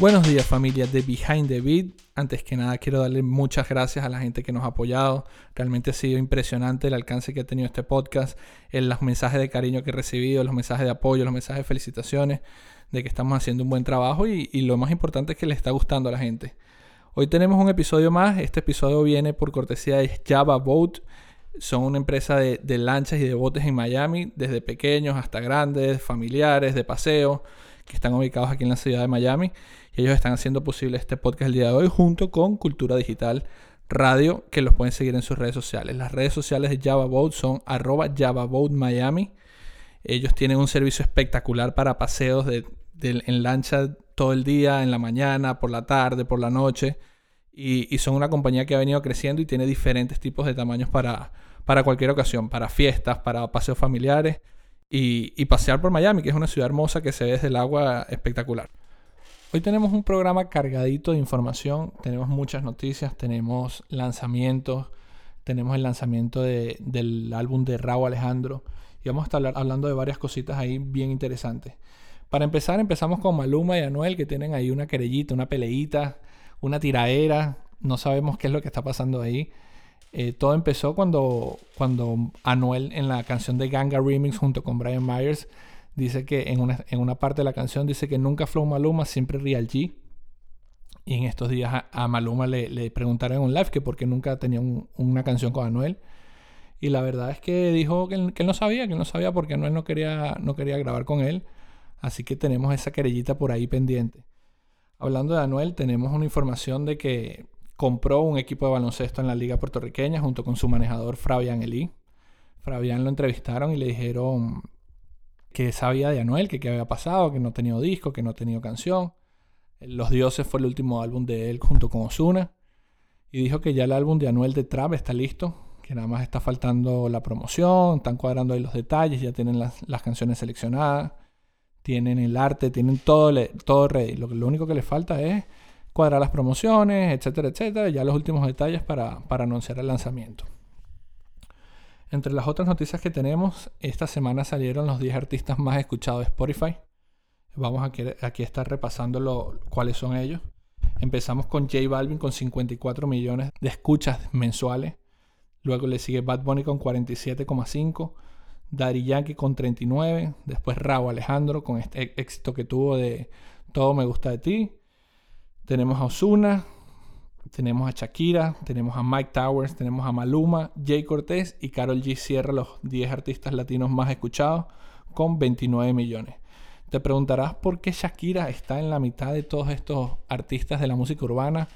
Buenos días familia de Behind the Beat. Antes que nada quiero darle muchas gracias a la gente que nos ha apoyado. Realmente ha sido impresionante el alcance que ha tenido este podcast, los mensajes de cariño que he recibido, los mensajes de apoyo, los mensajes de felicitaciones, de que estamos haciendo un buen trabajo y, lo más importante es que le está gustando a la gente. Hoy tenemos un episodio más. Este episodio viene por cortesía de Java Boat. Son una empresa de, de lanchas y de botes en Miami, desde pequeños hasta grandes, familiares, de paseo, que están ubicados aquí en la ciudad de Miami ellos están haciendo posible este podcast el día de hoy junto con Cultura Digital Radio, que los pueden seguir en sus redes sociales. Las redes sociales de Java Boat son arroba Miami. Ellos tienen un servicio espectacular para paseos de, en lancha todo el día, en la mañana, por la tarde, por la noche. Y, son una compañía que ha venido creciendo y tiene diferentes tipos de tamaños para, para cualquier ocasión, para fiestas, para paseos familiares y pasear por Miami, que es una ciudad hermosa que se ve desde el agua espectacular. Hoy tenemos un programa cargadito de información, tenemos muchas noticias, tenemos lanzamientos, tenemos el lanzamiento del álbum de Raúl Alejandro y vamos a estar hablando de varias cositas ahí bien interesantes. Para empezar, empezamos con Maluma y Anuel que tienen ahí una querellita, una peleita, una tiraera, no sabemos qué es lo que está pasando ahí. Eh, todo empezó cuando, cuando Anuel en la canción de Ganga Remix junto con Brian Myers dice que en una, parte de la canción dice que nunca Flow Maluma, siempre Real G. Y en estos días a, Maluma le, preguntaron en un live que por qué nunca tenía una canción con Anuel. Y la verdad es que dijo que, él no sabía, que no sabía porque Anuel no quería, no quería grabar con él. Así que tenemos esa querellita por ahí pendiente. Hablando de Anuel, tenemos una información de que compró un equipo de baloncesto en la liga puertorriqueña junto con su manejador Fabián Elí. Fabián lo entrevistaron y le dijeron que sabía de Anuel, que qué había pasado, que no tenía disco, que no tenía canción. Los Dioses fue el último álbum de él junto con Osuna. Y dijo que ya el álbum de Anuel de Trap está listo, que nada más está faltando la promoción, están cuadrando ahí los detalles, ya tienen las, canciones seleccionadas, tienen el arte, tienen todo, todo ready. Lo, lo único que le falta es cuadrar las promociones, etcétera, etcétera, ya los últimos detalles para, para anunciar el lanzamiento. Entre las otras noticias que tenemos, esta semana salieron los 10 artistas más escuchados de Spotify. Vamos a aquí estar repasando cuáles son ellos. Empezamos con J Balvin con 54 millones de escuchas mensuales. Luego le sigue Bad Bunny con 47,5. Daddy Yankee con 39. Después Raúl Alejandro con este éxito que tuvo de Todo me gusta de ti. Tenemos a Osuna tenemos a Shakira, tenemos a Mike Towers, tenemos a Maluma, Jay Cortés y Carol G cierra los 10 artistas latinos más escuchados con 29 millones. Te preguntarás por qué Shakira está en la mitad de todos estos artistas de la música urbana,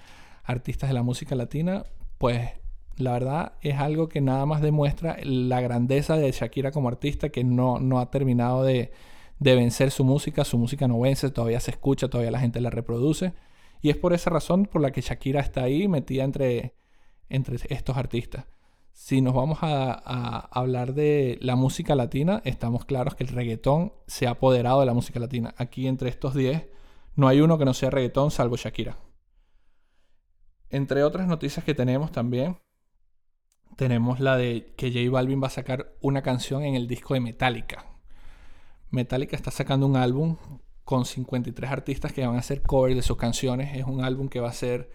artistas de la música latina. Pues la verdad es algo que nada más demuestra la grandeza de Shakira como artista que no, no ha terminado de, de vencer su música. Su música no vence, todavía se escucha, todavía la gente la reproduce. Y es por esa razón por la que Shakira está ahí metida entre, entre estos artistas. Si nos vamos a, hablar de la música latina, estamos claros que el reggaetón se ha apoderado de la música latina. Aquí entre estos 10 no hay uno que no sea reggaetón salvo Shakira. Entre otras noticias que tenemos también, tenemos la de que J Balvin va a sacar una canción en el disco de Metallica. Metallica está sacando un álbum con 53 artistas que van a hacer covers de sus canciones. Es un álbum que va a ser...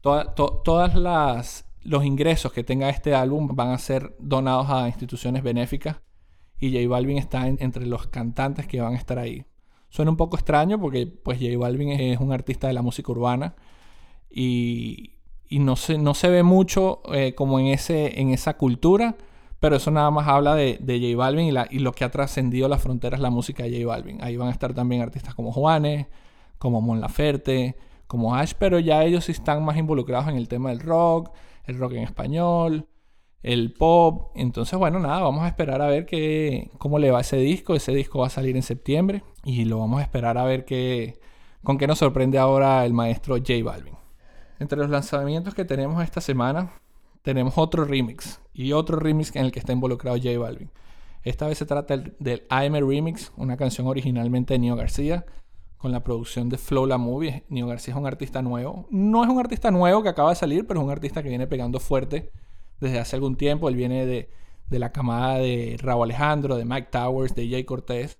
Todas todas las los ingresos que tenga este álbum van a ser donados a instituciones benéficas y J Balvin está entre los cantantes que van a estar ahí. Suena un poco extraño porque pues J Balvin es, un artista de la música urbana y, y no, se, no se ve mucho eh, como en, ese, en esa cultura, pero eso nada más habla de, de J Balvin y, la, y, lo que ha trascendido las fronteras la música de J Balvin. Ahí van a estar también artistas como Juanes, como Mon Laferte, como Ash, pero ya ellos están más involucrados en el tema del rock, el rock en español, el pop. Entonces, bueno, nada, vamos a esperar a ver qué, cómo le va ese disco. Ese disco va a salir en septiembre y lo vamos a esperar a ver qué, con qué nos sorprende ahora el maestro J Balvin. Entre los lanzamientos que tenemos esta semana, tenemos otro remix y otro remix en el que está involucrado J Balvin. Esta vez se trata del, AM Remix, una canción originalmente de Nio García, con la producción de Flow La Movie. Nio García es un artista nuevo. No es un artista nuevo que acaba de salir, pero es un artista que viene pegando fuerte desde hace algún tiempo. Él viene de, la camada de Raúl Alejandro, de Mike Towers, de Jay Cortés.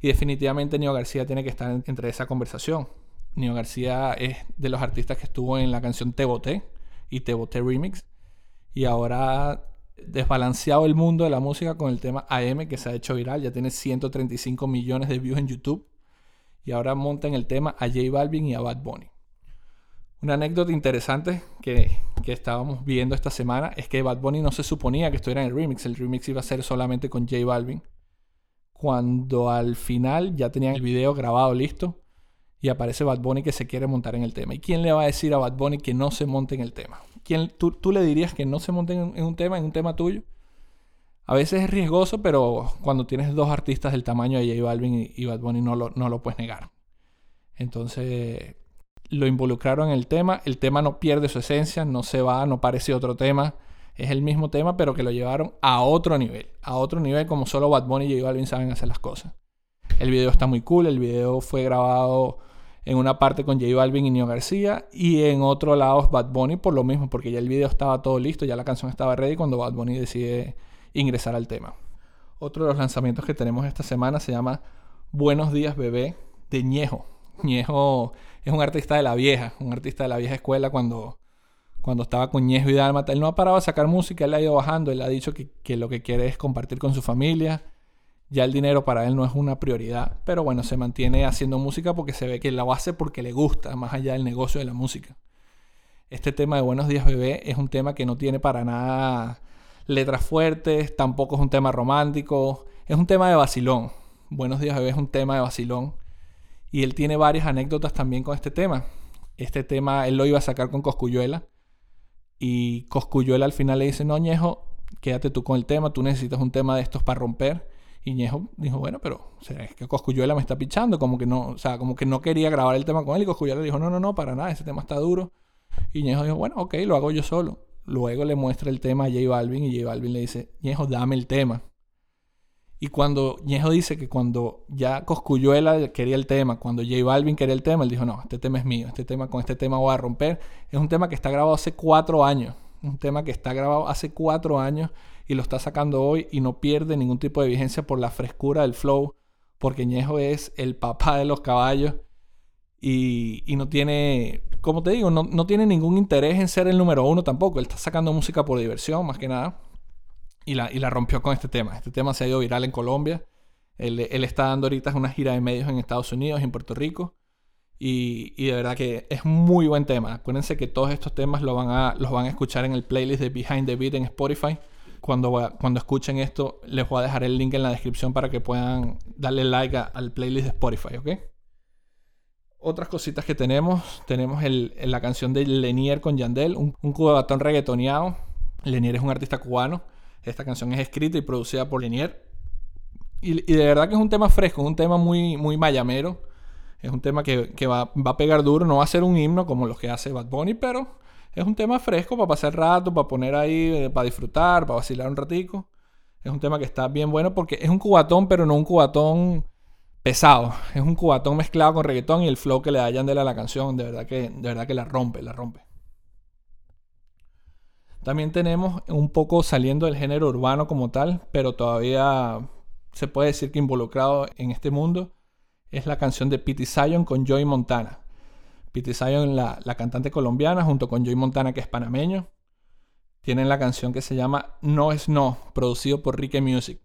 Y definitivamente Nio García tiene que estar entre esa conversación. Nio García es de los artistas que estuvo en la canción Te Boté y Te Boté Remix. Y ahora desbalanceado el mundo de la música con el tema AM que se ha hecho viral. Ya tiene 135 millones de views en YouTube. Y ahora monta en el tema a J Balvin y a Bad Bunny. Una anécdota interesante que, que, estábamos viendo esta semana es que Bad Bunny no se suponía que estuviera en el remix. El remix iba a ser solamente con J Balvin. Cuando al final ya tenían el video grabado listo y aparece Bad Bunny que se quiere montar en el tema. ¿Y quién le va a decir a Bad Bunny que no se monte en el tema? ¿Quién, tú, le dirías que no se monte en, un tema, en un tema tuyo? A veces es riesgoso, pero cuando tienes dos artistas del tamaño de J Balvin y, Bad Bunny no lo, no lo puedes negar. Entonces lo involucraron en el tema. El tema no pierde su esencia, no se va, no parece otro tema. Es el mismo tema, pero que lo llevaron a otro nivel. A otro nivel como solo Bad Bunny y J Balvin saben hacer las cosas. El video está muy cool. El video fue grabado en una parte con J Balvin y Nio García y en otro lado Bad Bunny por lo mismo, porque ya el video estaba todo listo, ya la canción estaba ready cuando Bad Bunny decide ingresar al tema. Otro de los lanzamientos que tenemos esta semana se llama Buenos días bebé de Ñejo. Ñejo es un artista de la vieja, un artista de la vieja escuela cuando, cuando estaba con Ñejo y Dálmata. Él no ha parado de sacar música, él ha ido bajando, él ha dicho que, que lo que quiere es compartir con su familia ya el dinero para él no es una prioridad, pero bueno, se mantiene haciendo música porque se ve que la hace porque le gusta, más allá del negocio de la música. Este tema de Buenos días bebé es un tema que no tiene para nada letras fuertes, tampoco es un tema romántico, es un tema de vacilón. Buenos días bebé es un tema de vacilón. Y él tiene varias anécdotas también con este tema. Este tema él lo iba a sacar con Coscuyuela. Y Coscuyuela al final le dice, no, Ñejo, quédate tú con el tema, tú necesitas un tema de estos para romper. Y Ñejo dijo, bueno, pero es que Coscuyuela me está pichando, como que no, o sea, como que no quería grabar el tema con él. Y Coscuyuela dijo, no, no, no, para nada, ese tema está duro. Y Ñejo dijo, bueno, ok, lo hago yo solo. Luego le muestra el tema a J Balvin y J Balvin le dice, Ñejo, dame el tema. Y cuando Ñejo dice que cuando ya Coscuyuela quería el tema, cuando J Balvin quería el tema, él dijo, no, este tema es mío, este tema, con este tema voy a romper. Es un tema que está grabado hace cuatro años. Un tema que está grabado hace cuatro años y lo está sacando hoy y no pierde ningún tipo de vigencia por la frescura del flow, porque Ñejo es el papá de los caballos y, no tiene, como te digo, no, tiene ningún interés en ser el número uno tampoco. Él está sacando música por diversión, más que nada, y la, y la rompió con este tema. Este tema se ha ido viral en Colombia. Él, está dando ahorita una gira de medios en Estados Unidos, en Puerto Rico. Y, y, de verdad que es muy buen tema. Acuérdense que todos estos temas los van, a, los van a escuchar en el playlist de Behind the Beat en Spotify cuando, cuando escuchen esto, les voy a dejar el link en la descripción para que puedan darle like al playlist de Spotify, ¿ok? Otras cositas que tenemos, tenemos la canción de Lenier con Yandel, un, un cubatón reggaetoneado. Lenier es un artista cubano. Esta canción es escrita y producida por Lenier. Y, y de verdad que es un tema fresco, es un tema muy, muy mayamero. Es un tema que, que va, va, a pegar duro. No va a ser un himno como los que hace Bad Bunny, pero es un tema fresco para pasar rato, para poner ahí, eh, para disfrutar, para vacilar un ratico. Es un tema que está bien bueno porque es un cubatón, pero no un cubatón pesado. Es un cubatón mezclado con reggaetón y el flow que le da Yandel a la canción, de verdad que, de verdad que la rompe, la rompe. También tenemos un poco saliendo del género urbano como tal, pero todavía se puede decir que involucrado en este mundo, es la canción de Pity Zion con Joy Montana. Pity Zion, la, cantante colombiana, junto con Joy Montana, que es panameño, tienen la canción que se llama No es No, producido por Ricky Music.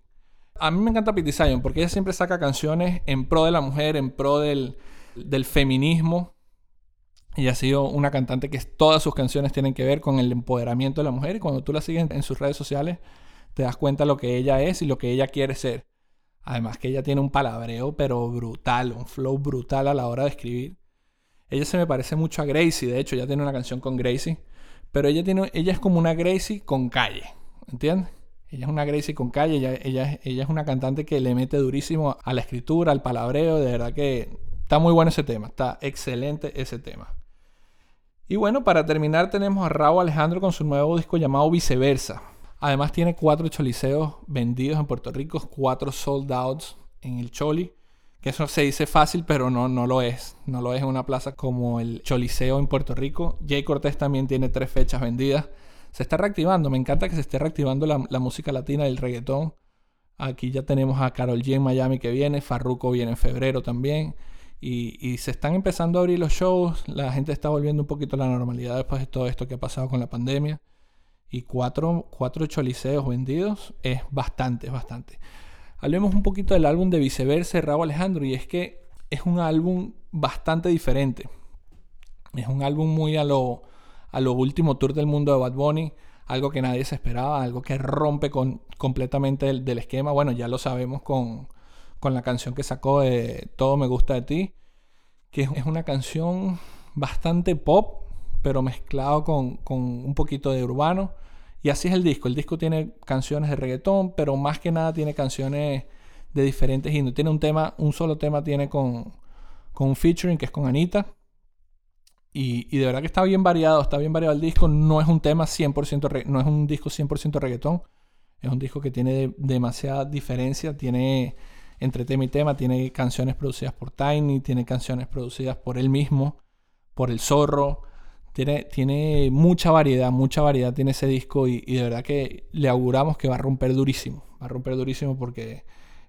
A mí me encanta Pity Zion porque ella siempre saca canciones en pro de la mujer, en pro del, del feminismo. Y ha sido una cantante que todas sus canciones tienen que ver con el empoderamiento de la mujer. Y cuando tú la sigues en sus redes sociales, te das cuenta de lo que ella es y lo que ella quiere ser. Además que ella tiene un palabreo, pero brutal, un flow brutal a la hora de escribir. Ella se me parece mucho a Gracie, de hecho, ya tiene una canción con Gracie. Pero ella, tiene, ella es como una Gracie con calle, ¿entiendes? Ella es una Gracie con calle, ella, ella, es una cantante que le mete durísimo a la escritura, al palabreo, de verdad que está muy bueno ese tema, está excelente ese tema. Y bueno, para terminar tenemos a Raúl Alejandro con su nuevo disco llamado Viceversa. Además tiene cuatro choliseos vendidos en Puerto Rico, cuatro sold outs en el Choli. Que eso se dice fácil, pero no, no lo es. No lo es en una plaza como el Choliseo en Puerto Rico. Jay Cortés también tiene tres fechas vendidas. Se está reactivando. Me encanta que se esté reactivando la, música latina del reggaetón. Aquí ya tenemos a Carol G en Miami que viene. Farruko viene en febrero también. Y, se están empezando a abrir los shows, la gente está volviendo un poquito a la normalidad después de todo esto que ha pasado con la pandemia. Y cuatro, cuatro choliseos vendidos es bastante, es bastante. Hablemos un poquito del álbum de Viceversa de Raúl Alejandro y es que es un álbum bastante diferente. Es un álbum muy a lo, a lo último tour del mundo de Bad Bunny, algo que nadie se esperaba, algo que rompe con, completamente del, esquema. Bueno, ya lo sabemos con, con la canción que sacó de Todo me gusta de ti, que es una canción bastante pop, pero mezclado con, con un poquito de urbano. Y así es el disco. El disco tiene canciones de reggaetón, pero más que nada tiene canciones de diferentes índoles. Tiene un tema, un solo tema tiene con, con un featuring que es con Anita. Y, y, de verdad que está bien variado, está bien variado el disco. No es un tema 100%, no es un disco 100% reggaetón. Es un disco que tiene demasiada diferencia. Tiene entre tema y tema, tiene canciones producidas por Tiny, tiene canciones producidas por él mismo, por El Zorro. Tiene, tiene mucha variedad, mucha variedad tiene ese disco y, de verdad que le auguramos que va a romper durísimo. Va a romper durísimo porque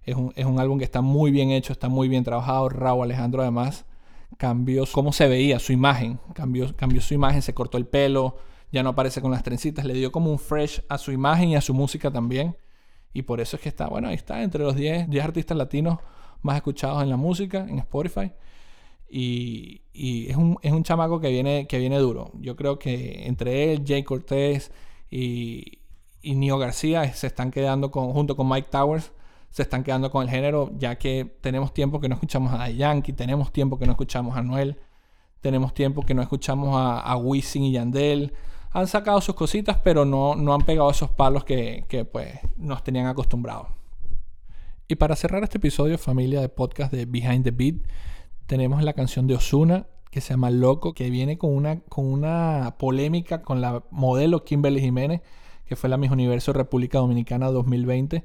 es un, es un álbum que está muy bien hecho, está muy bien trabajado. Raúl Alejandro además cambió cómo se veía, su imagen. Cambió, cambió su imagen, se cortó el pelo, ya no aparece con las trencitas. Le dio como un fresh a su imagen y a su música también. Y por eso es que está, bueno, ahí está, entre los 10, 10 artistas latinos más escuchados en la música, en Spotify. Y, es, un, es, un, chamaco que viene, que viene duro. Yo creo que entre él, Jay Cortés y, y Nio García se están quedando con, junto con Mike Towers, se están quedando con el género, ya que tenemos tiempo que no escuchamos a Yankee, tenemos tiempo que no escuchamos a Noel, tenemos tiempo que no escuchamos a, a y Yandel. Han sacado sus cositas, pero no, no han pegado esos palos que, que pues, nos tenían acostumbrados. Y para cerrar este episodio, familia de podcast de Behind the Beat, tenemos la canción de Osuna que se llama Loco, que viene con una, con una polémica con la modelo Kimberly Jiménez, que fue la Miss Universo República Dominicana 2020,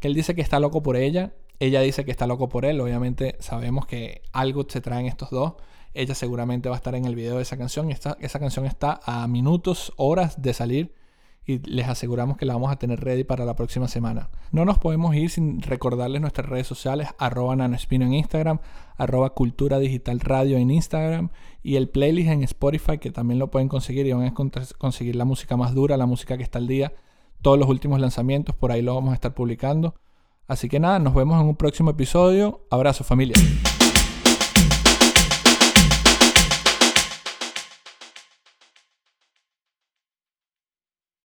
que él dice que está loco por ella, ella dice que está loco por él, obviamente sabemos que algo se traen estos dos, ella seguramente va a estar en el video de esa canción, esta, esa canción está a minutos, horas de salir, y les aseguramos que la vamos a tener ready para la próxima semana. No nos podemos ir sin recordarles nuestras redes sociales, arroba nanoespino en Instagram, arroba cultura digital radio en Instagram y el playlist en Spotify que también lo pueden conseguir y van a conseguir la música más dura, la música que está al día, todos los últimos lanzamientos, por ahí lo vamos a estar publicando. Así que nada, nos vemos en un próximo episodio. Abrazo familia.